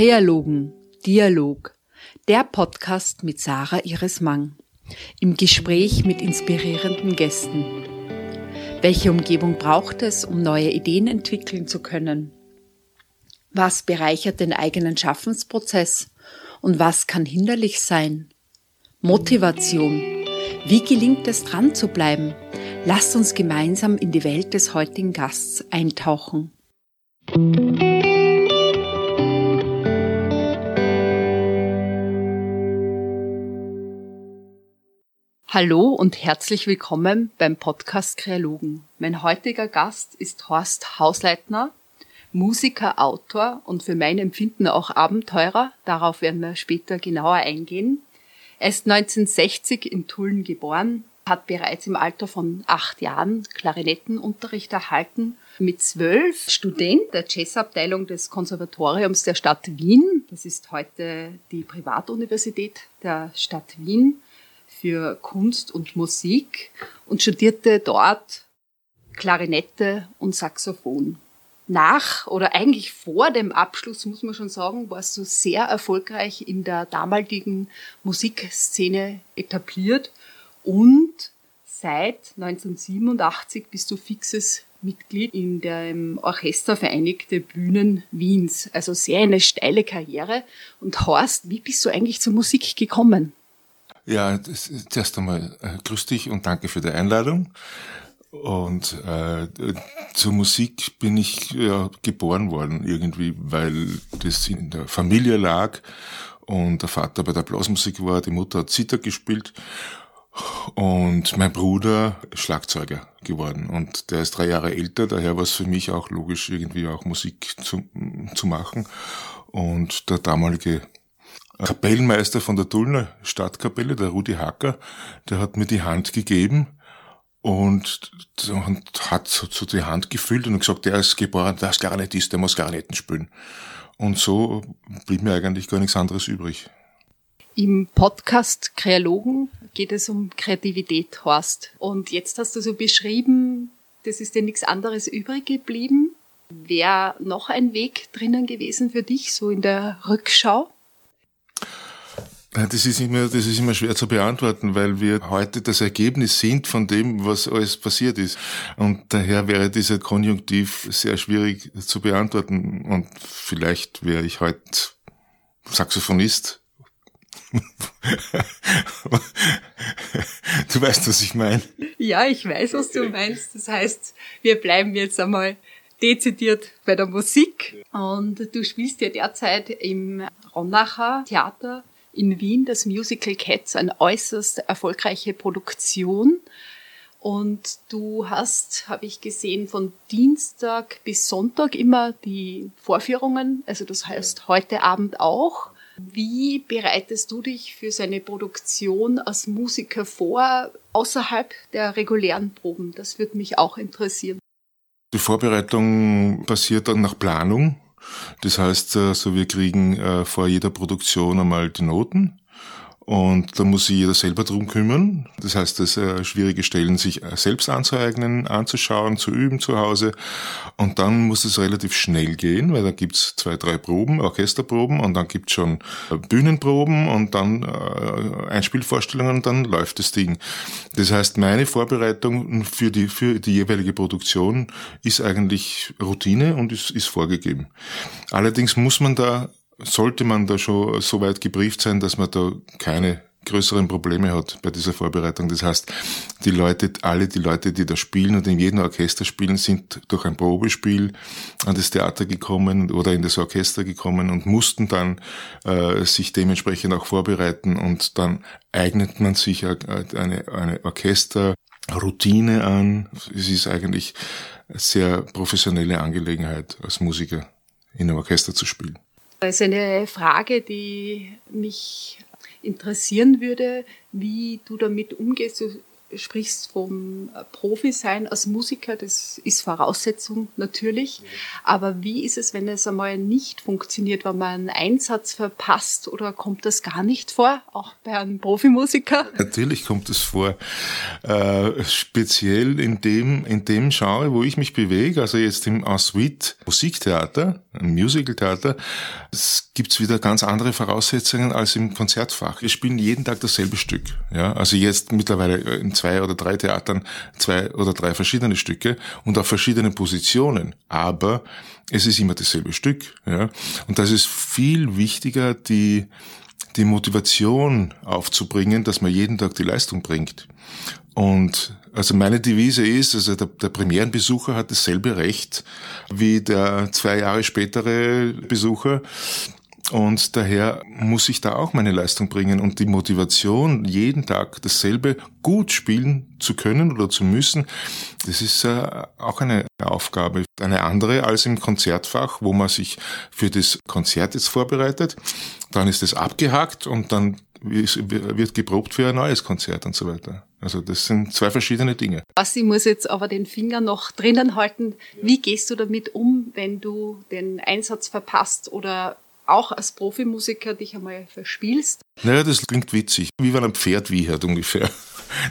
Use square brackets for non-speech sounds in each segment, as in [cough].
Krealogen, Dialog, der Podcast mit Sarah Iris Mang. Im Gespräch mit inspirierenden Gästen. Welche Umgebung braucht es, um neue Ideen entwickeln zu können? Was bereichert den eigenen Schaffensprozess und was kann hinderlich sein? Motivation. Wie gelingt es dran zu bleiben? Lasst uns gemeinsam in die Welt des heutigen Gasts eintauchen. Hallo und herzlich willkommen beim Podcast Kreologen. Mein heutiger Gast ist Horst Hausleitner, Musiker, Autor und für mein Empfinden auch Abenteurer. Darauf werden wir später genauer eingehen. Er ist 1960 in Tulln geboren, hat bereits im Alter von acht Jahren Klarinettenunterricht erhalten. Mit zwölf Student der Jazzabteilung des Konservatoriums der Stadt Wien. Das ist heute die Privatuniversität der Stadt Wien für Kunst und Musik und studierte dort Klarinette und Saxophon. Nach oder eigentlich vor dem Abschluss, muss man schon sagen, warst du sehr erfolgreich in der damaligen Musikszene etabliert und seit 1987 bist du fixes Mitglied in dem Orchester Vereinigte Bühnen Wiens. Also sehr eine steile Karriere. Und Horst, wie bist du eigentlich zur Musik gekommen? Ja, das, zuerst einmal äh, grüß dich und danke für die Einladung. Und äh, zur Musik bin ich ja, geboren worden irgendwie, weil das in der Familie lag und der Vater bei der Blasmusik war, die Mutter hat Zither gespielt und mein Bruder Schlagzeuger geworden. Und der ist drei Jahre älter, daher war es für mich auch logisch, irgendwie auch Musik zu, zu machen. Und der damalige Kapellmeister von der Tullner Stadtkapelle, der Rudi Hacker, der hat mir die Hand gegeben und hat so, so die Hand gefüllt und gesagt, der ist geboren, der ist Klarinettist, der muss Klarinetten spielen. Und so blieb mir eigentlich gar nichts anderes übrig. Im Podcast Kreologen geht es um Kreativität, Horst. Und jetzt hast du so beschrieben, das ist dir nichts anderes übrig geblieben. Wäre noch ein Weg drinnen gewesen für dich, so in der Rückschau? Das ist immer, das ist immer schwer zu beantworten, weil wir heute das Ergebnis sind von dem, was alles passiert ist. Und daher wäre dieser Konjunktiv sehr schwierig zu beantworten. Und vielleicht wäre ich heute Saxophonist. [laughs] du weißt, was ich meine. Ja, ich weiß, was du meinst. Das heißt, wir bleiben jetzt einmal dezidiert bei der Musik. Und du spielst ja derzeit im Ronacher Theater in Wien das Musical Cats, eine äußerst erfolgreiche Produktion. Und du hast, habe ich gesehen, von Dienstag bis Sonntag immer die Vorführungen, also das heißt heute Abend auch. Wie bereitest du dich für seine Produktion als Musiker vor, außerhalb der regulären Proben? Das würde mich auch interessieren. Die Vorbereitung passiert dann nach Planung. Das heißt, also wir kriegen äh, vor jeder Produktion einmal die Noten und da muss sich jeder selber drum kümmern. Das heißt, das äh, schwierige Stellen sich äh, selbst anzueignen, anzuschauen, zu üben zu Hause. Und dann muss es relativ schnell gehen, weil da gibt's zwei, drei Proben, Orchesterproben und dann gibt's schon äh, Bühnenproben und dann äh, Einspielvorstellungen und dann läuft das Ding. Das heißt, meine Vorbereitung für die, für die jeweilige Produktion ist eigentlich Routine und ist, ist vorgegeben. Allerdings muss man da sollte man da schon so weit gebrieft sein, dass man da keine größeren Probleme hat bei dieser Vorbereitung. Das heißt, die Leute, alle die Leute, die da spielen und in jedem Orchester spielen, sind durch ein Probespiel an das Theater gekommen oder in das Orchester gekommen und mussten dann äh, sich dementsprechend auch vorbereiten und dann eignet man sich eine, eine Orchesterroutine an. Es ist eigentlich eine sehr professionelle Angelegenheit als Musiker in einem Orchester zu spielen. Das ist eine Frage, die mich interessieren würde, wie du damit umgehst. Du sprichst vom Profi sein als Musiker, das ist Voraussetzung natürlich. Aber wie ist es, wenn es einmal nicht funktioniert, wenn man einen Einsatz verpasst oder kommt das gar nicht vor, auch bei einem Profimusiker? Natürlich kommt es vor. Äh, speziell in dem, in dem Genre, wo ich mich bewege, also jetzt im Ensuite Musiktheater, im Musicaltheater, es gibt wieder ganz andere Voraussetzungen als im Konzertfach. Wir spielen jeden Tag dasselbe Stück. Ja, also jetzt mittlerweile in zwei oder drei Theatern zwei oder drei verschiedene Stücke und auf verschiedenen Positionen. Aber es ist immer dasselbe Stück. Ja? Und das ist viel wichtiger, die, die Motivation aufzubringen, dass man jeden Tag die Leistung bringt. Und also meine Devise ist, also der, der Premierenbesucher hat dasselbe Recht wie der zwei Jahre spätere Besucher. Und daher muss ich da auch meine Leistung bringen und die Motivation, jeden Tag dasselbe gut spielen zu können oder zu müssen, das ist äh, auch eine Aufgabe, eine andere als im Konzertfach, wo man sich für das Konzert jetzt vorbereitet. Dann ist es abgehakt und dann wird geprobt für ein neues Konzert und so weiter. Also das sind zwei verschiedene Dinge. Ich muss jetzt aber den Finger noch drinnen halten. Wie gehst du damit um, wenn du den Einsatz verpasst oder auch als Profimusiker dich einmal verspielst? Naja, das klingt witzig. Wie wenn ein Pferd wiehert ungefähr.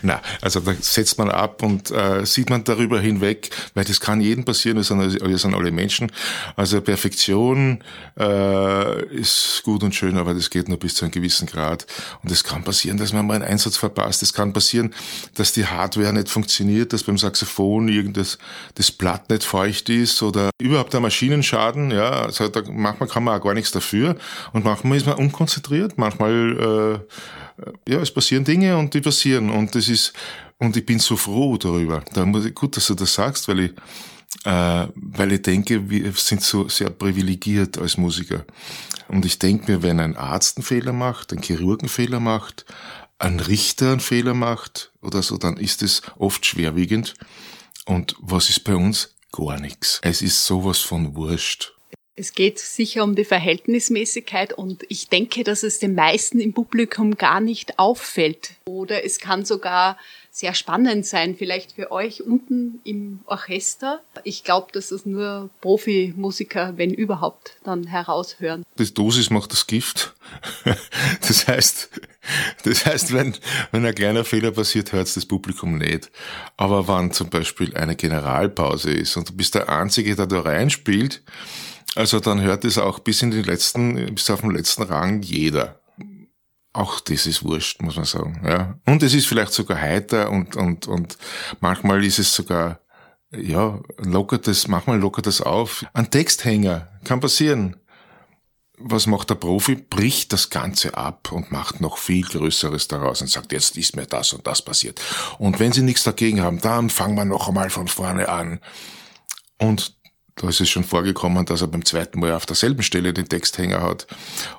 Na, also da setzt man ab und äh, sieht man darüber hinweg, weil das kann jedem passieren, wir sind, wir sind alle Menschen. Also Perfektion äh, ist gut und schön, aber das geht nur bis zu einem gewissen Grad. Und es kann passieren, dass man mal einen Einsatz verpasst. Es kann passieren, dass die Hardware nicht funktioniert, dass beim Saxophon irgenddas das Blatt nicht feucht ist oder überhaupt der Maschinenschaden. Ja, also da, manchmal kann man auch gar nichts dafür und manchmal ist man unkonzentriert, manchmal äh, ja, es passieren Dinge und die passieren und das ist, und ich bin so froh darüber. Da muss ich, gut, dass du das sagst, weil ich, äh, weil ich denke, wir sind so sehr privilegiert als Musiker. Und ich denke mir, wenn ein Arzt einen Fehler macht, ein Chirurg einen Fehler macht, ein Richter einen Fehler macht oder so, dann ist es oft schwerwiegend. Und was ist bei uns? Gar nichts. Es ist sowas von wurscht. Es geht sicher um die Verhältnismäßigkeit und ich denke, dass es den meisten im Publikum gar nicht auffällt. Oder es kann sogar sehr spannend sein, vielleicht für euch unten im Orchester. Ich glaube, dass es nur Profimusiker, wenn überhaupt, dann heraushören. Das Dosis macht das Gift. [laughs] Das heißt, das heißt, wenn, wenn ein kleiner Fehler passiert, hört das Publikum nicht. Aber wenn zum Beispiel eine Generalpause ist und du bist der Einzige, der da reinspielt, also dann hört es auch bis in den letzten, bis auf den letzten Rang jeder. Auch das ist wurscht, muss man sagen. Ja. Und es ist vielleicht sogar heiter und, und, und manchmal ist es sogar, ja, lockert das, manchmal lockert das auf. Ein Texthänger kann passieren. Was macht der Profi? Bricht das Ganze ab und macht noch viel Größeres daraus und sagt, jetzt ist mir das und das passiert. Und wenn Sie nichts dagegen haben, dann fangen wir noch einmal von vorne an. Und da ist es schon vorgekommen, dass er beim zweiten Mal auf derselben Stelle den Texthänger hat.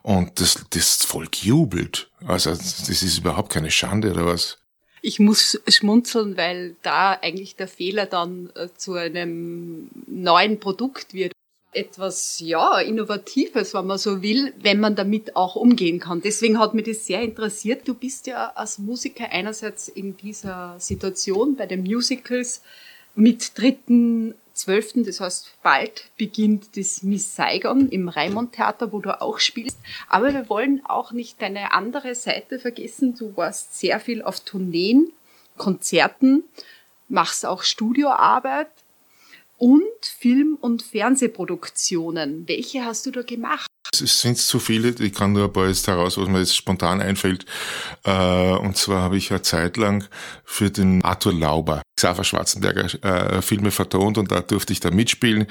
Und das, das Volk jubelt. Also das ist überhaupt keine Schande oder was. Ich muss schmunzeln, weil da eigentlich der Fehler dann äh, zu einem neuen Produkt wird. Etwas, ja, Innovatives, wenn man so will, wenn man damit auch umgehen kann. Deswegen hat mich das sehr interessiert. Du bist ja als Musiker einerseits in dieser Situation bei den Musicals mit dritten 12., das heißt bald beginnt das Miss Saigon im Raimond Theater, wo du auch spielst. Aber wir wollen auch nicht deine andere Seite vergessen. Du warst sehr viel auf Tourneen, Konzerten, machst auch Studioarbeit und Film- und Fernsehproduktionen. Welche hast du da gemacht? Es sind zu viele, ich kann nur ein paar jetzt heraus, was mir jetzt spontan einfällt. Äh, und zwar habe ich eine Zeit lang für den Arthur Lauber Xaver Schwarzenberger äh, Filme vertont und da durfte ich da mitspielen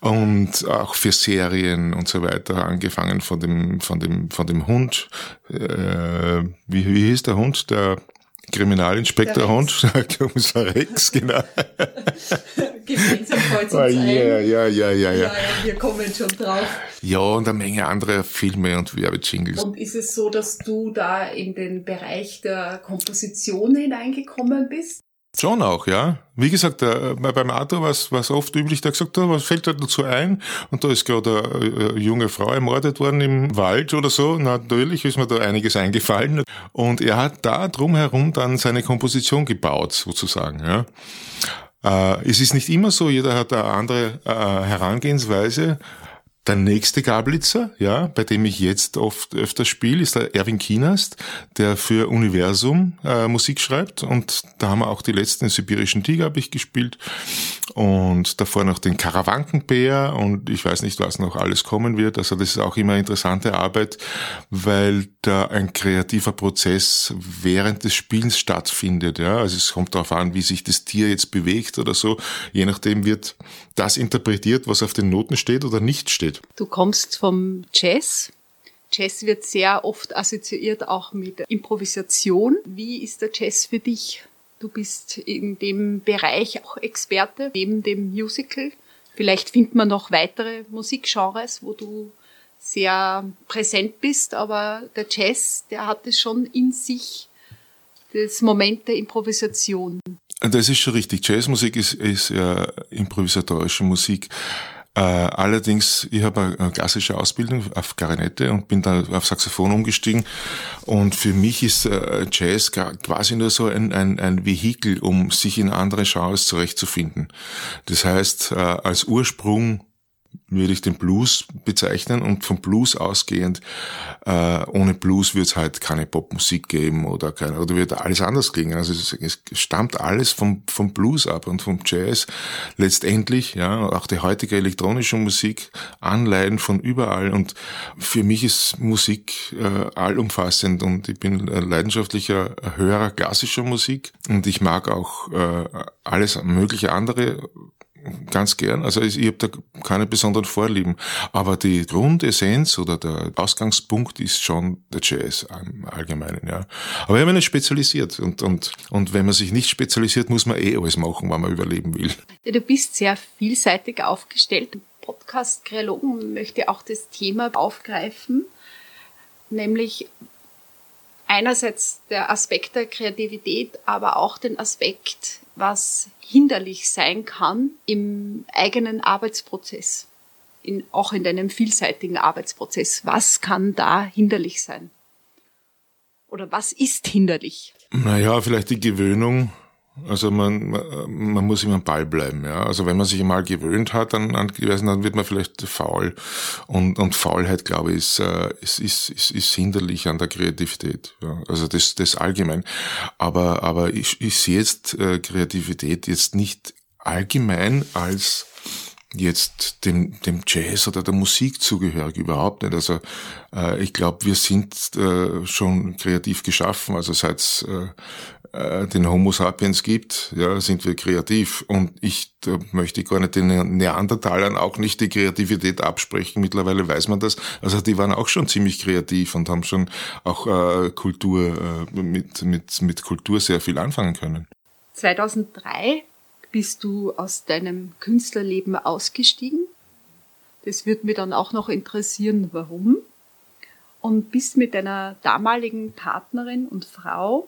und auch für Serien und so weiter angefangen von dem von dem von dem Hund äh, wie, wie hieß der Hund der Kriminalinspektor Hund, Kommissar Rex, [laughs] genau. Gemeinsam fällt ah, ja, ja, ja, ja, ja. Ja, wir kommen schon drauf. Ja, und eine Menge andere Filme und Werbejingles. Und ist es so, dass du da in den Bereich der Komposition hineingekommen bist? Schon auch, ja. Wie gesagt, äh, beim Arthur war es oft üblich, der gesagt hat, was fällt da dazu ein? Und da ist gerade eine, eine junge Frau ermordet worden im Wald oder so. Natürlich ist mir da einiges eingefallen. Und er hat da drumherum dann seine Komposition gebaut, sozusagen. Ja. Äh, es ist nicht immer so, jeder hat eine andere äh, Herangehensweise. Der nächste Gablitzer, ja, bei dem ich jetzt oft öfter spiele, ist der Erwin Kienast, der für Universum äh, Musik schreibt. Und da haben wir auch die letzten sibirischen Tiger habe ich gespielt. Und davor noch den Karawankenbär und ich weiß nicht, was noch alles kommen wird. Also das ist auch immer interessante Arbeit, weil da ein kreativer Prozess während des Spielens stattfindet. Ja, also es kommt darauf an, wie sich das Tier jetzt bewegt oder so. Je nachdem wird das interpretiert, was auf den Noten steht oder nicht steht. Du kommst vom Jazz. Jazz wird sehr oft assoziiert auch mit Improvisation. Wie ist der Jazz für dich? Du bist in dem Bereich auch Experte, neben dem Musical. Vielleicht findet man noch weitere Musikgenres, wo du sehr präsent bist, aber der Jazz, der hat es schon in sich, das Moment der Improvisation. Das ist schon richtig. Jazzmusik ist, ist ja improvisatorische Musik. Äh, allerdings, ich habe eine klassische Ausbildung auf Klarinette und bin da auf Saxophon umgestiegen. Und für mich ist äh, Jazz quasi nur so ein, ein, ein Vehikel, um sich in andere Genres zurechtzufinden. Das heißt, äh, als Ursprung würde ich den Blues bezeichnen und vom Blues ausgehend, äh, ohne Blues wird es halt keine Popmusik geben oder keine, oder wird alles anders klingen. Also es, es, stammt alles vom, vom Blues ab und vom Jazz letztendlich, ja, auch die heutige elektronische Musik, Anleihen von überall und für mich ist Musik äh, allumfassend und ich bin leidenschaftlicher Hörer klassischer Musik und ich mag auch äh, alles mögliche andere ganz gern. Also ich, ich habe da keine besonderen Vorlieben. Aber die Grundessenz oder der Ausgangspunkt ist schon der Jazz im Allgemeinen, ja. Aber ich habe mich nicht spezialisiert. Und, und, und wenn man sich nicht spezialisiert, muss man eh alles machen, wenn man überleben will. Ja, du bist sehr vielseitig aufgestellt. Podcast Kreologen möchte auch das Thema aufgreifen, nämlich einerseits der Aspekt der Kreativität, aber auch den Aspekt, was hinderlich sein kann im eigenen Arbeitsprozess, in, auch in deinem vielseitigen Arbeitsprozess. Was kann da hinderlich sein? Oder was ist hinderlich? Naja, vielleicht die Gewöhnung also man, man muss immer am Ball bleiben, ja. Also wenn man sich mal gewöhnt hat an, an dann wird man vielleicht faul. Und, und Faulheit, glaube ich, ist, äh, ist, ist, ist, ist hinderlich an der Kreativität. Ja. Also das, das allgemein. Aber, aber ich, ich sehe jetzt äh, Kreativität jetzt nicht allgemein als jetzt dem, dem Jazz oder der Musik zugehörig, überhaupt nicht. Also äh, ich glaube, wir sind äh, schon kreativ geschaffen. Also seit äh, äh, den Homo sapiens gibt, ja, sind wir kreativ. Und ich da möchte gar nicht den Neandertalern auch nicht die Kreativität absprechen. Mittlerweile weiß man das. Also die waren auch schon ziemlich kreativ und haben schon auch äh, Kultur äh, mit, mit, mit Kultur sehr viel anfangen können. 2003 bist du aus deinem Künstlerleben ausgestiegen. Das würde mir dann auch noch interessieren, warum. Und bist mit deiner damaligen Partnerin und Frau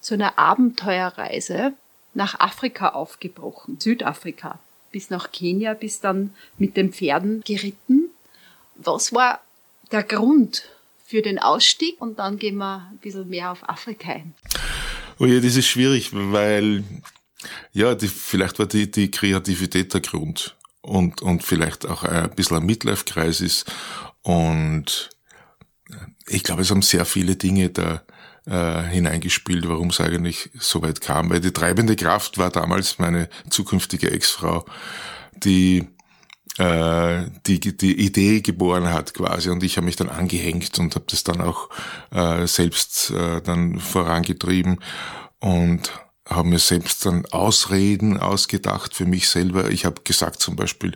zu einer Abenteuerreise nach Afrika aufgebrochen, Südafrika, bis nach Kenia, bis dann mit den Pferden geritten. Was war der Grund für den Ausstieg? Und dann gehen wir ein bisschen mehr auf Afrika ein. Oh ja, das ist schwierig, weil ja, die, vielleicht war die, die Kreativität der Grund und, und vielleicht auch ein bisschen ein Midlife-Kreis ist. Und ich glaube, es haben sehr viele Dinge da äh, hineingespielt, warum es eigentlich so weit kam. Weil die treibende Kraft war damals meine zukünftige Ex-Frau, die äh, die die Idee geboren hat quasi und ich habe mich dann angehängt und habe das dann auch äh, selbst äh, dann vorangetrieben und habe mir selbst dann Ausreden ausgedacht für mich selber. Ich habe gesagt zum Beispiel,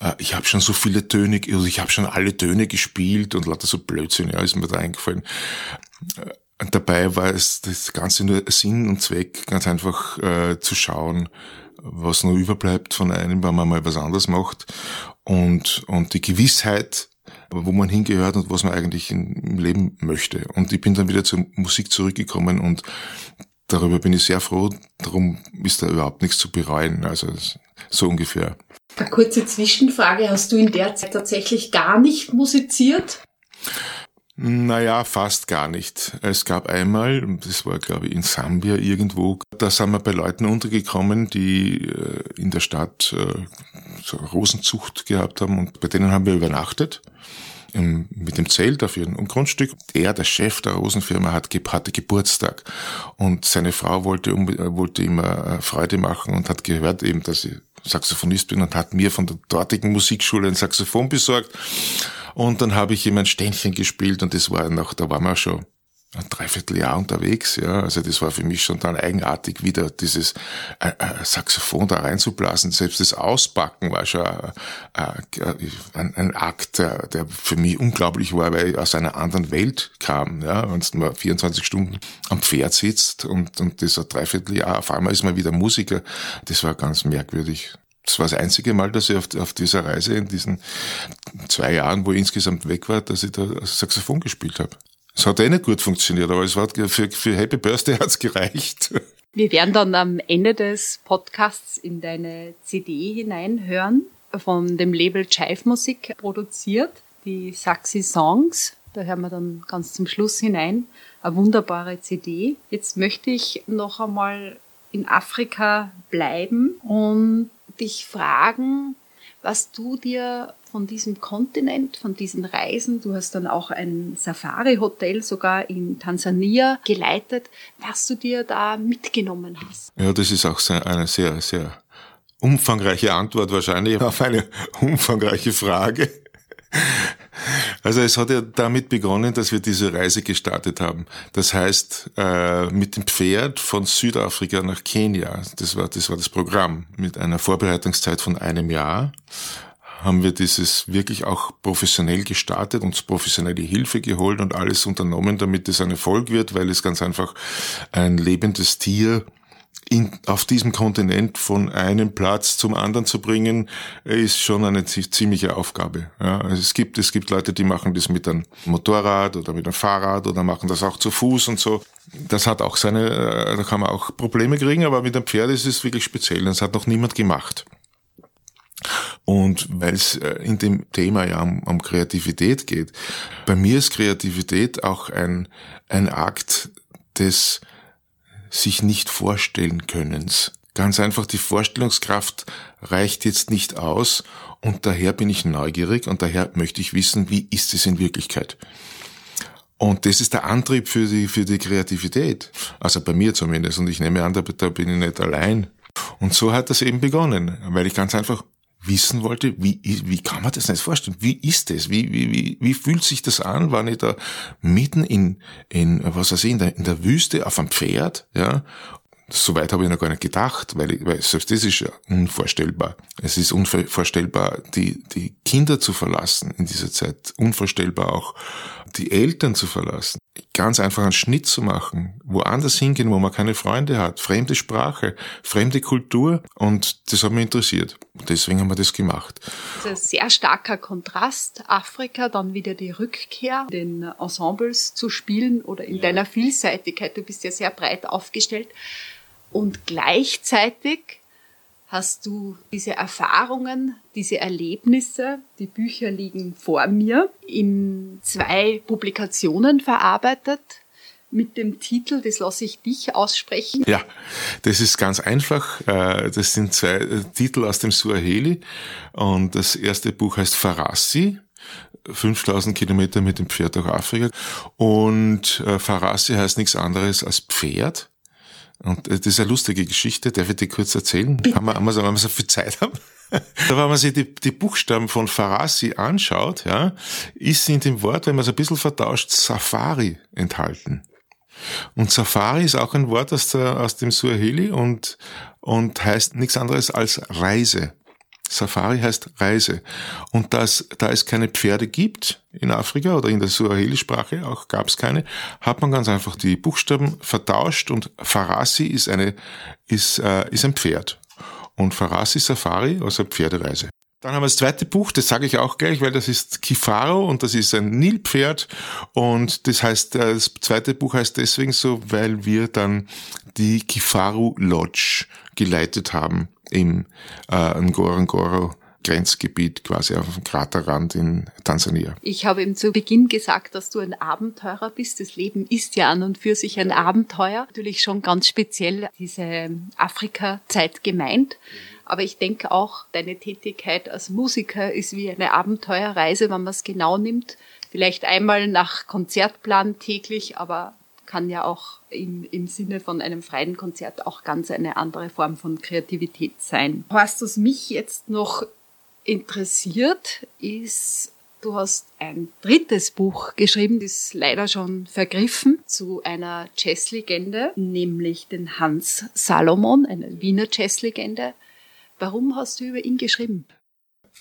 äh, ich habe schon so viele Töne, also ich habe schon alle Töne gespielt und lauter so Blödsinn, ja, ist mir da eingefallen. Und äh, dabei war es das Ganze nur Sinn und Zweck, ganz einfach äh, zu schauen, was noch überbleibt von einem, wenn man mal was anderes macht. Und, und die Gewissheit, wo man hingehört und was man eigentlich im Leben möchte. Und ich bin dann wieder zur Musik zurückgekommen und darüber bin ich sehr froh. Darum ist da überhaupt nichts zu bereuen. Also so ungefähr. Eine kurze Zwischenfrage. Hast du in der Zeit tatsächlich gar nicht musiziert? Naja, fast gar nicht. Es gab einmal, das war glaube ich in Sambia irgendwo, da sind wir bei Leuten untergekommen, die äh, in der Stadt äh, so Rosenzucht gehabt haben und bei denen haben wir übernachtet mit dem Zelt auf ihrem Grundstück. Er, der Chef der Rosenfirma, hat, hatte Geburtstag und seine Frau wollte, wollte ihm äh, Freude machen und hat gehört eben, dass ich Saxophonist bin und hat mir von der dortigen Musikschule ein Saxophon besorgt und dann habe ich ihm ein Ständchen gespielt und das war noch, da waren wir schon ein Dreivierteljahr unterwegs, ja. Also das war für mich schon dann eigenartig, wieder dieses äh, äh, Saxophon da reinzublasen. Selbst das Auspacken war schon äh, äh, ein, ein, Akt, der, für mich unglaublich war, weil ich aus einer anderen Welt kam, ja. Wenn man 24 Stunden am Pferd sitzt und, und das ein Dreivierteljahr, auf einmal ist man wieder Musiker. Das war ganz merkwürdig. Das war das einzige Mal, dass ich auf, auf dieser Reise in diesen zwei Jahren, wo ich insgesamt weg war, dass ich da Saxophon gespielt habe. Es hat eh nicht gut funktioniert, aber es war für, für Happy Birthday [laughs] hat's gereicht. Wir werden dann am Ende des Podcasts in deine CD hineinhören, von dem Label Chive Musik produziert, die Saxi Songs. Da hören wir dann ganz zum Schluss hinein. Eine wunderbare CD. Jetzt möchte ich noch einmal in Afrika bleiben und dich fragen, was du dir von diesem Kontinent, von diesen Reisen, du hast dann auch ein Safari-Hotel sogar in Tansania geleitet, was du dir da mitgenommen hast. Ja, das ist auch eine sehr, sehr umfangreiche Antwort wahrscheinlich auf eine umfangreiche Frage. Also es hat ja damit begonnen, dass wir diese Reise gestartet haben. Das heißt, äh, mit dem Pferd von Südafrika nach Kenia, das war, das war das Programm, mit einer Vorbereitungszeit von einem Jahr haben wir dieses wirklich auch professionell gestartet, uns professionelle Hilfe geholt und alles unternommen, damit es ein Erfolg wird, weil es ganz einfach ein lebendes Tier in, auf diesem Kontinent von einem Platz zum anderen zu bringen, ist schon eine ziemliche Aufgabe. Ja, also es gibt, es gibt Leute, die machen das mit einem Motorrad oder mit einem Fahrrad oder machen das auch zu Fuß und so. Das hat auch seine, äh, da kann man auch Probleme kriegen, aber mit einem Pferd ist es wirklich speziell. Das hat noch niemand gemacht. Und weil es äh, in dem Thema ja um, um Kreativität geht, bei mir ist Kreativität auch ein, ein Akt des sich nicht vorstellen Könnens. Ganz einfach, die Vorstellungskraft reicht jetzt nicht aus und daher bin ich neugierig und daher möchte ich wissen, wie ist es in Wirklichkeit. Und das ist der Antrieb für die, für die Kreativität. Also bei mir zumindest. Und ich nehme an, da, da bin ich nicht allein. Und so hat das eben begonnen, weil ich ganz einfach wissen wollte, wie, wie kann man das nicht vorstellen? Wie ist das? Wie, wie, wie, wie fühlt sich das an, wenn ich da mitten in, in was weiß ich, in der, in der Wüste auf einem Pferd, ja, Soweit habe ich noch gar nicht gedacht, weil, ich, weil selbst das ist ja unvorstellbar. Es ist unvorstellbar, die, die Kinder zu verlassen in dieser Zeit. Unvorstellbar auch, die Eltern zu verlassen. Ganz einfach einen Schnitt zu machen, woanders hingehen, wo man keine Freunde hat, fremde Sprache, fremde Kultur und das hat mich interessiert. Deswegen haben wir das gemacht. Das ist ein sehr starker Kontrast. Afrika, dann wieder die Rückkehr, den Ensembles zu spielen oder in ja. deiner Vielseitigkeit. Du bist ja sehr breit aufgestellt. Und gleichzeitig hast du diese Erfahrungen, diese Erlebnisse, die Bücher liegen vor mir, in zwei Publikationen verarbeitet mit dem Titel, das lasse ich dich aussprechen. Ja, das ist ganz einfach. Äh, das sind zwei äh, Titel aus dem Suaheli und das erste Buch heißt Farasi. 5000 Kilometer mit dem Pferd durch Afrika. Und äh, Farasi heißt nichts anderes als Pferd. Und äh, das ist eine lustige Geschichte, darf ich dir kurz erzählen? Bitte. Haben wir, haben wir, wenn wir so viel Zeit haben? [laughs] Da, wenn man sich die, die Buchstaben von Farasi anschaut, ja, ist in dem Wort, wenn man es ein bisschen vertauscht, Safari enthalten. Und Safari ist auch ein Wort aus, der, aus dem Suaheli und, und heißt nichts anderes als Reise. Safari heißt Reise. Und dass, da es keine Pferde gibt in Afrika oder in der Suaheli-Sprache, auch gab es keine, hat man ganz einfach die Buchstaben vertauscht und Farasi ist eine, ist, äh, ist ein Pferd. Und Farasi Safari, also Pferdereise. Dann haben wir das zweite Buch, das sage ich auch gleich, weil das ist Kifaro und das ist ein Nilpferd und das heißt, äh, das zweite Buch heißt deswegen so, weil wir dann die Kifaru Lodge geleitet haben im äh, Ngorongoro Grenzgebiet quasi auf dem Kraterrand in Tansania. Ich habe ihm zu Beginn gesagt, dass du ein Abenteurer bist. Das Leben ist ja an und für sich ein Abenteuer. Natürlich schon ganz speziell diese Afrika-Zeit gemeint. Aber ich denke auch, deine Tätigkeit als Musiker ist wie eine Abenteuerreise, wenn man es genau nimmt. Vielleicht einmal nach Konzertplan täglich, aber kann ja auch im, im Sinne von einem freien Konzert auch ganz eine andere Form von Kreativität sein. Was das mich jetzt noch interessiert, ist, du hast ein drittes Buch geschrieben, das ist leider schon vergriffen, zu einer Jazzlegende, nämlich den Hans Salomon, eine Wiener Jazzlegende. Warum hast du über ihn geschrieben?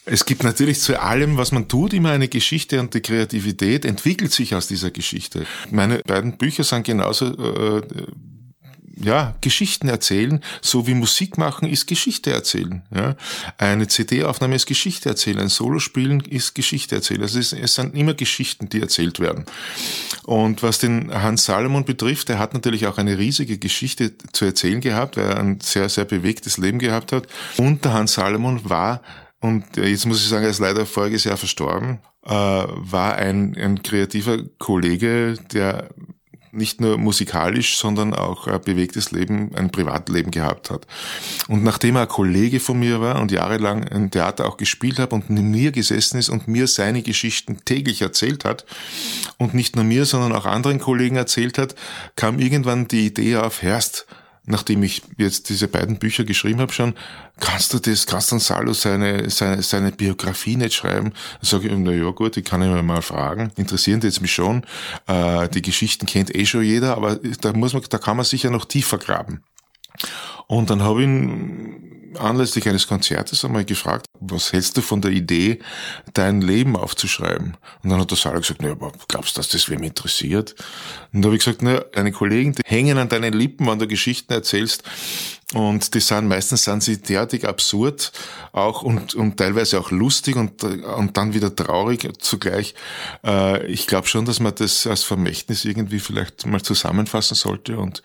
Es gibt natürlich zu allem, was man tut, immer eine Geschichte und die Kreativität entwickelt sich aus dieser Geschichte. Meine beiden Bücher sind genauso äh, ja, Geschichten erzählen, so wie Musik machen ist Geschichte erzählen. Ja. Eine CD-Aufnahme ist Geschichte erzählen, ein Solospielen ist Geschichte erzählen. Also es, es sind immer Geschichten, die erzählt werden. Und was den Hans Salomon betrifft, er hat natürlich auch eine riesige Geschichte zu erzählen gehabt, weil er ein sehr, sehr bewegtes Leben gehabt hat. Und der Hans Salomon war und jetzt muss ich sagen, er ist leider voriges Jahr verstorben, äh, war ein, ein kreativer Kollege, der nicht nur musikalisch, sondern auch ein bewegtes Leben, ein Privatleben gehabt hat. Und nachdem er ein Kollege von mir war und jahrelang im Theater auch gespielt hat und neben mir gesessen ist und mir seine Geschichten täglich erzählt hat und nicht nur mir, sondern auch anderen Kollegen erzählt hat, kam irgendwann die Idee auf, Herst, nachdem ich jetzt diese beiden Bücher geschrieben habe schon, kannst du das, kannst du Salo seine, seine, seine Biografie nicht schreiben? Dann sage ich, na ja gut, die kann ich mir mal fragen. Interessieren die jetzt mich schon. Äh, die Geschichten kennt eh schon jeder, aber da muss man, da kann man sicher noch tiefer graben. Und dann habe ich ihn anlässlich eines Konzertes einmal gefragt, was hältst du von der Idee, dein Leben aufzuschreiben? Und dann hat der Sarah gesagt, naja, glaubst du, dass das wem interessiert? Und da habe ich gesagt, naja, deine Kollegen, die hängen an deinen Lippen, wenn du Geschichten erzählst. Und die sind, meistens sind sie derartig absurd, auch und, und teilweise auch lustig und, und dann wieder traurig zugleich. Äh, ich glaube schon, dass man das als Vermächtnis irgendwie vielleicht mal zusammenfassen sollte und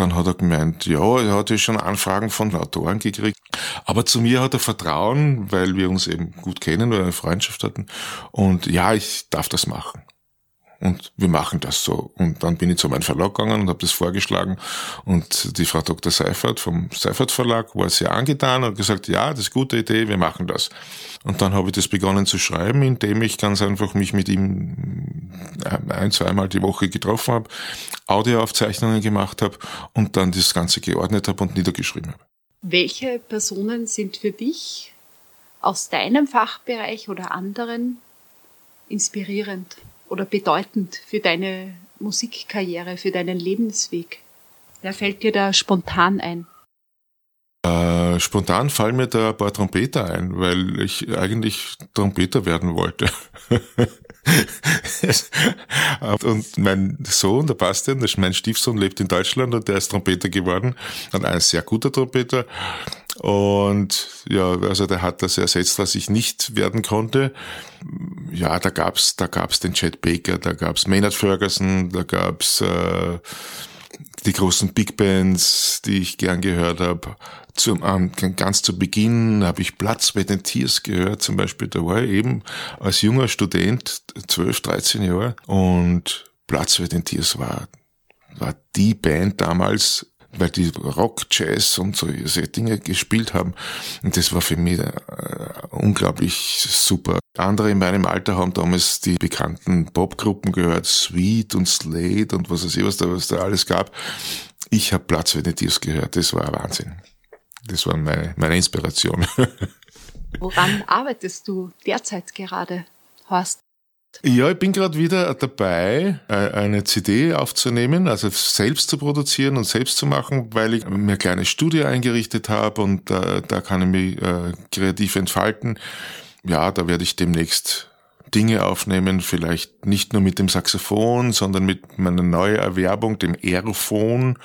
dann hat er gemeint, ja, er hatte schon Anfragen von Autoren gekriegt. Aber zu mir hat er Vertrauen, weil wir uns eben gut kennen oder eine Freundschaft hatten. Und ja, ich darf das machen und wir machen das so. Und dann bin ich zu meinem Verlag gegangen und habe das vorgeschlagen und die Frau Dr. Seifert vom Seifert Verlag war sehr angetan und gesagt, ja, das ist eine gute Idee, wir machen das. Und dann habe ich das begonnen zu schreiben, indem ich ganz einfach mich mit ihm ein, zweimal die Woche getroffen habe, Audioaufzeichnungen gemacht habe und dann das Ganze geordnet habe und niedergeschrieben habe. Welche Personen sind für dich aus deinem Fachbereich oder anderen inspirierend? Oder bedeutend für deine Musikkarriere, für deinen Lebensweg? Wer fällt dir da spontan ein? Äh, spontan fallen mir da ein paar Trompeter ein, weil ich eigentlich Trompeter werden wollte. [laughs] und mein Sohn, der Bastian, mein Stiefsohn, lebt in Deutschland und der ist Trompeter geworden. Und ein sehr guter Trompeter. Und ja, also der hat das ersetzt, was ich nicht werden konnte. Ja, da gab's, da gab's den Chet Baker, da gab's Maynard Ferguson, da gab's äh, die großen Big Bands, die ich gern gehört habe. Zum, ähm, ganz zu Beginn habe ich Platz bei den Tears gehört, zum Beispiel. Da war ich eben als junger Student, 12, 13 Jahre, und Platz bei den Tears war, war die Band damals, weil die Rock, Jazz und so Dinge gespielt haben. Und das war für mich äh, unglaublich super. Andere in meinem Alter haben damals die bekannten Popgruppen gehört, Sweet und Slade und was weiß ich, was da, was da alles gab. Ich habe Platz für die Tears gehört. Das war Wahnsinn. Das war meine, meine Inspiration. [laughs] Woran arbeitest du derzeit gerade, Horst? Ja, ich bin gerade wieder dabei, äh, eine CD aufzunehmen, also selbst zu produzieren und selbst zu machen, weil ich mir eine kleine Studie eingerichtet habe und äh, da kann ich mich äh, kreativ entfalten. Ja, da werde ich demnächst Dinge aufnehmen, vielleicht nicht nur mit dem Saxophon, sondern mit meiner neuen Erwerbung, dem Aerophon.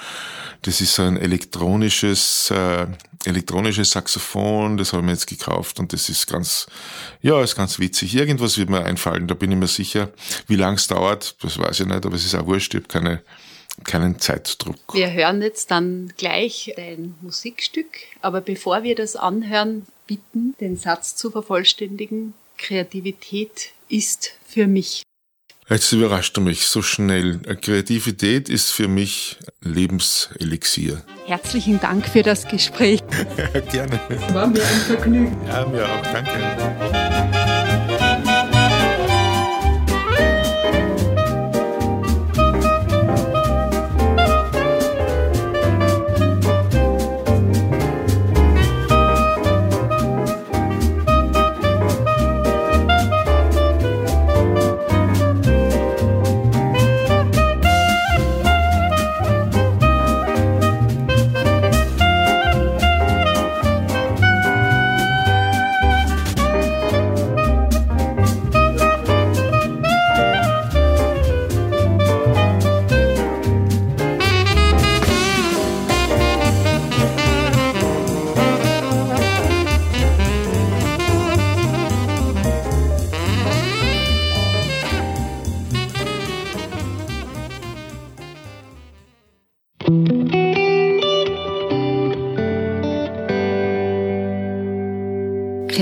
Das ist so ein elektronisches, äh, elektronisches Saxophon, das habe ich mir jetzt gekauft und das ist ganz, ja, ist ganz witzig. Irgendwas wird mir einfallen, da bin ich mir sicher. Wie lang es dauert, das weiß ich nicht, aber es ist auch wurscht, ich habe keine, keinen Zeitdruck. Wir hören jetzt dann gleich ein Musikstück, aber bevor wir das anhören, bitten, den Satz zu vervollständigen. Kreativität ist für mich. Jetzt überrascht du mich so schnell. Kreativität ist für mich Lebenselixier. Herzlichen Dank für das Gespräch. [laughs] Gerne. War mir ein Vergnügen. Ja, mir auch. Danke.